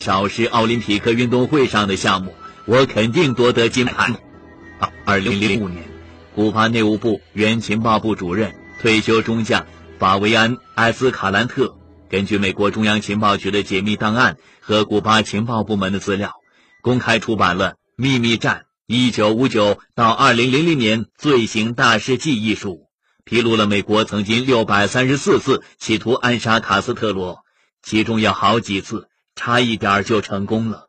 少是奥林匹克运动会上的项目，我肯定夺得金牌。二零零五年，古巴内务部原情报部主任、退休中将法维安·埃斯卡兰特，根据美国中央情报局的解密档案和古巴情报部门的资料，公开出版了《秘密战：一九五九到二零零零年罪行大事记》一书，披露了美国曾经六百三十四次企图暗杀卡斯特罗，其中有好几次。差一点就成功了。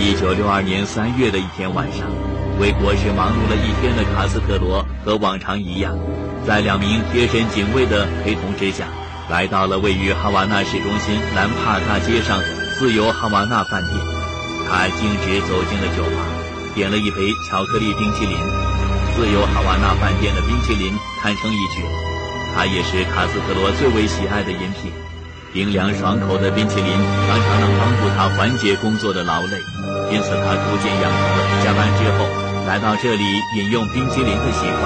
一九六二年三月的一天晚上，为国事忙碌了一天的卡斯特罗和往常一样，在两名贴身警卫的陪同之下，来到了位于哈瓦那市中心兰帕大街上的自由哈瓦那饭店。他径直走进了酒吧，点了一杯巧克力冰淇淋。自由哈瓦那饭店的冰淇淋堪称一绝，它也是卡斯特罗最为喜爱的饮品。冰凉爽口的冰淇淋常常能帮助他缓解工作的劳累，因此他逐渐养成了下班之后来到这里饮用冰淇淋的习惯。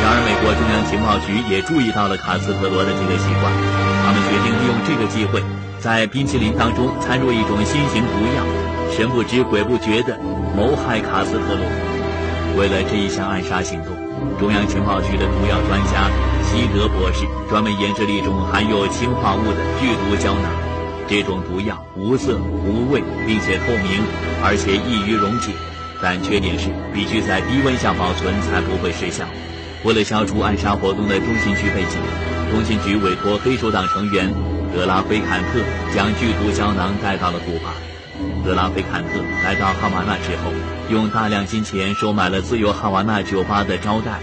然而，美国中央情报局也注意到了卡斯特罗的这个习惯，他们决定利用这个机会，在冰淇淋当中掺入一种新型毒药。神不知鬼不觉地谋害卡斯特罗。为了这一项暗杀行动，中央情报局的毒药专家西德博士专门研制了一种含有氰化物的剧毒胶囊。这种毒药无色无味，并且透明，而且易于溶解。但缺点是必须在低温下保存才不会失效。为了消除暗杀活动的中心局背景，中心局委托黑手党成员德拉菲坎特将剧毒胶囊带到了古巴。德拉菲坎特来到哈瓦那之后，用大量金钱收买了自由哈瓦那酒吧的招待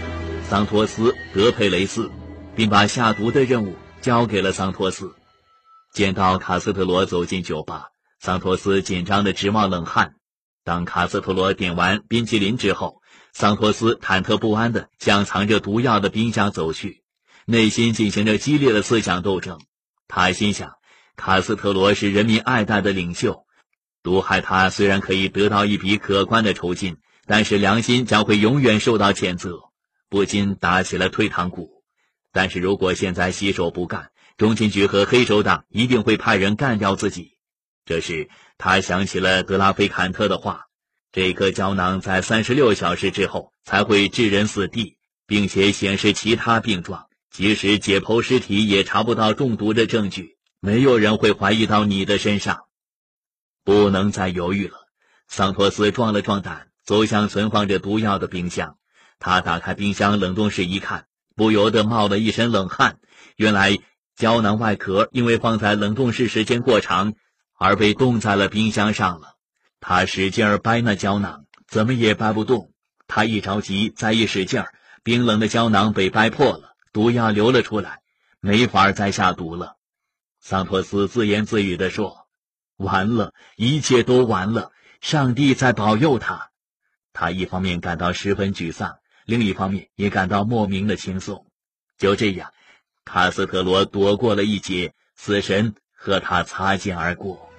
桑托斯·德佩雷斯，并把下毒的任务交给了桑托斯。见到卡斯特罗走进酒吧，桑托斯紧张的直冒冷汗。当卡斯特罗点完冰淇淋之后，桑托斯忐忑不安地向藏着毒药的冰箱走去，内心进行着激烈的思想斗争。他心想，卡斯特罗是人民爱戴的领袖。毒害他虽然可以得到一笔可观的酬金，但是良心将会永远受到谴责，不禁打起了退堂鼓。但是如果现在洗手不干，中情局和黑手党一定会派人干掉自己。这时他想起了德拉菲坎特的话：这颗胶囊在三十六小时之后才会致人死地，并且显示其他病状。即使解剖尸体也查不到中毒的证据，没有人会怀疑到你的身上。不能再犹豫了，桑托斯壮了壮胆，走向存放着毒药的冰箱。他打开冰箱冷冻室一看，不由得冒了一身冷汗。原来胶囊外壳因为放在冷冻室时间过长，而被冻在了冰箱上了。他使劲儿掰那胶囊，怎么也掰不动。他一着急，再一使劲儿，冰冷的胶囊被掰破了，毒药流了出来，没法再下毒了。桑托斯自言自语地说。完了，一切都完了。上帝在保佑他。他一方面感到十分沮丧，另一方面也感到莫名的轻松。就这样，卡斯特罗躲过了一劫，死神和他擦肩而过。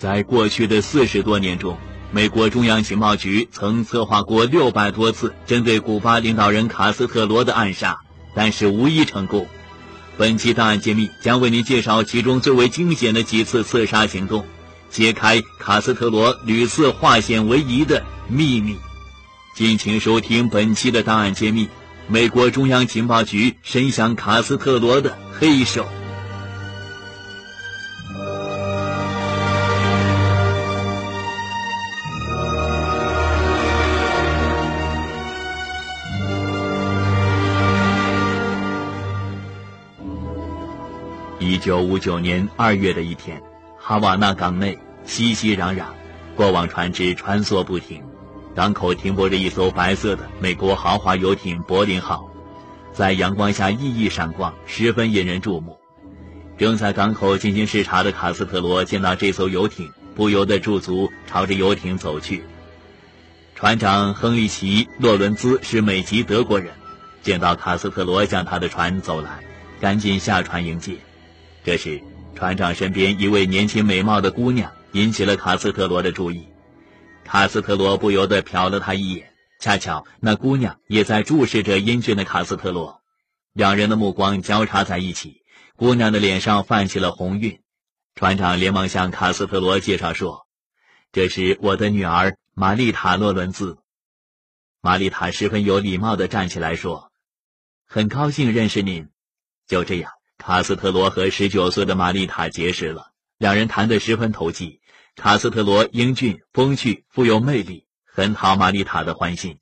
在过去的四十多年中，美国中央情报局曾策划过六百多次针对古巴领导人卡斯特罗的暗杀，但是无一成功。本期档案揭秘将为您介绍其中最为惊险的几次刺杀行动，揭开卡斯特罗屡次化险为夷的秘密。敬请收听本期的档案揭秘：美国中央情报局伸向卡斯特罗的黑手。一九五九年二月的一天，哈瓦那港内熙熙攘攘，过往船只穿梭不停。港口停泊着一艘白色的美国豪华游艇“柏林号”，在阳光下熠熠闪光，十分引人注目。正在港口进行视察的卡斯特罗见到这艘游艇，不由得驻足朝着游艇走去。船长亨利奇·洛伦兹是美籍德国人，见到卡斯特罗向他的船走来，赶紧下船迎接。这时，船长身边一位年轻美貌的姑娘引起了卡斯特罗的注意，卡斯特罗不由得瞟了她一眼。恰巧那姑娘也在注视着英俊的卡斯特罗，两人的目光交叉在一起，姑娘的脸上泛起了红晕。船长连忙向卡斯特罗介绍说：“这是我的女儿玛丽塔·洛伦兹。”玛丽塔十分有礼貌地站起来说：“很高兴认识您。”就这样，卡斯特罗和十九岁的玛丽塔结识了，两人谈得十分投机。卡斯特罗英俊、风趣、富有魅力。很讨玛丽塔的欢心，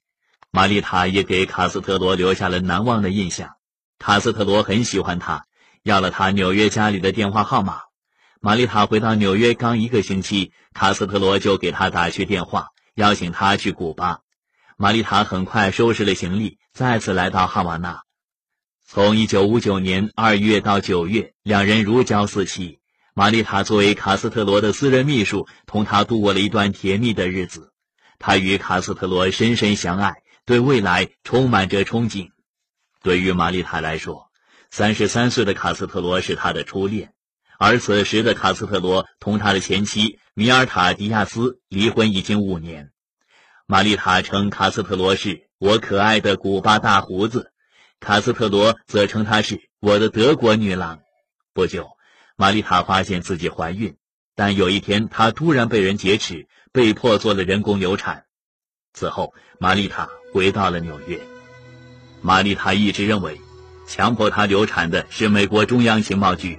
玛丽塔也给卡斯特罗留下了难忘的印象。卡斯特罗很喜欢他，要了他纽约家里的电话号码。玛丽塔回到纽约刚一个星期，卡斯特罗就给他打去电话，邀请他去古巴。玛丽塔很快收拾了行李，再次来到哈瓦那。从1959年2月到9月，两人如胶似漆。玛丽塔作为卡斯特罗的私人秘书，同他度过了一段甜蜜的日子。他与卡斯特罗深深相爱，对未来充满着憧憬。对于玛丽塔来说，三十三岁的卡斯特罗是他的初恋，而此时的卡斯特罗同他的前妻米尔塔·迪亚斯离婚已经五年。玛丽塔称卡斯特罗是我可爱的古巴大胡子，卡斯特罗则称她是我的德国女郎。不久，玛丽塔发现自己怀孕，但有一天她突然被人劫持。被迫做了人工流产。此后，玛丽塔回到了纽约。玛丽塔一直认为，强迫她流产的是美国中央情报局。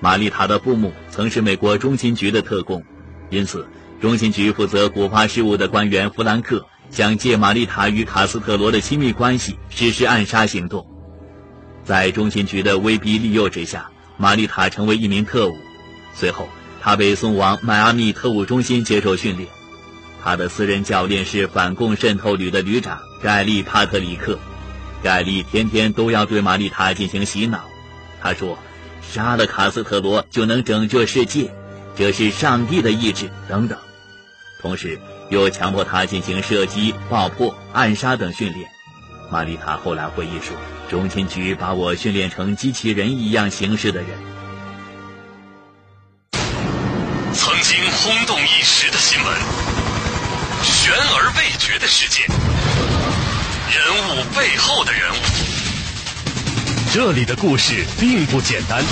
玛丽塔的父母曾是美国中情局的特工，因此，中情局负责古巴事务的官员弗兰克想借玛丽塔与卡斯特罗的亲密关系实施暗杀行动。在中情局的威逼利诱之下，玛丽塔成为一名特务。随后，他被送往迈阿密特务中心接受训练，他的私人教练是反共渗透旅的旅长盖利·帕特里克。盖利天天都要对玛丽塔进行洗脑，他说：“杀了卡斯特罗就能拯救世界，这是上帝的意志。”等等，同时又强迫他进行射击、爆破、暗杀等训练。玛丽塔后来回忆说：“中情局把我训练成机器人一样行事的人。”曾经轰动一时的新闻，悬而未决的事件，人物背后的人物，这里的故事并不简单。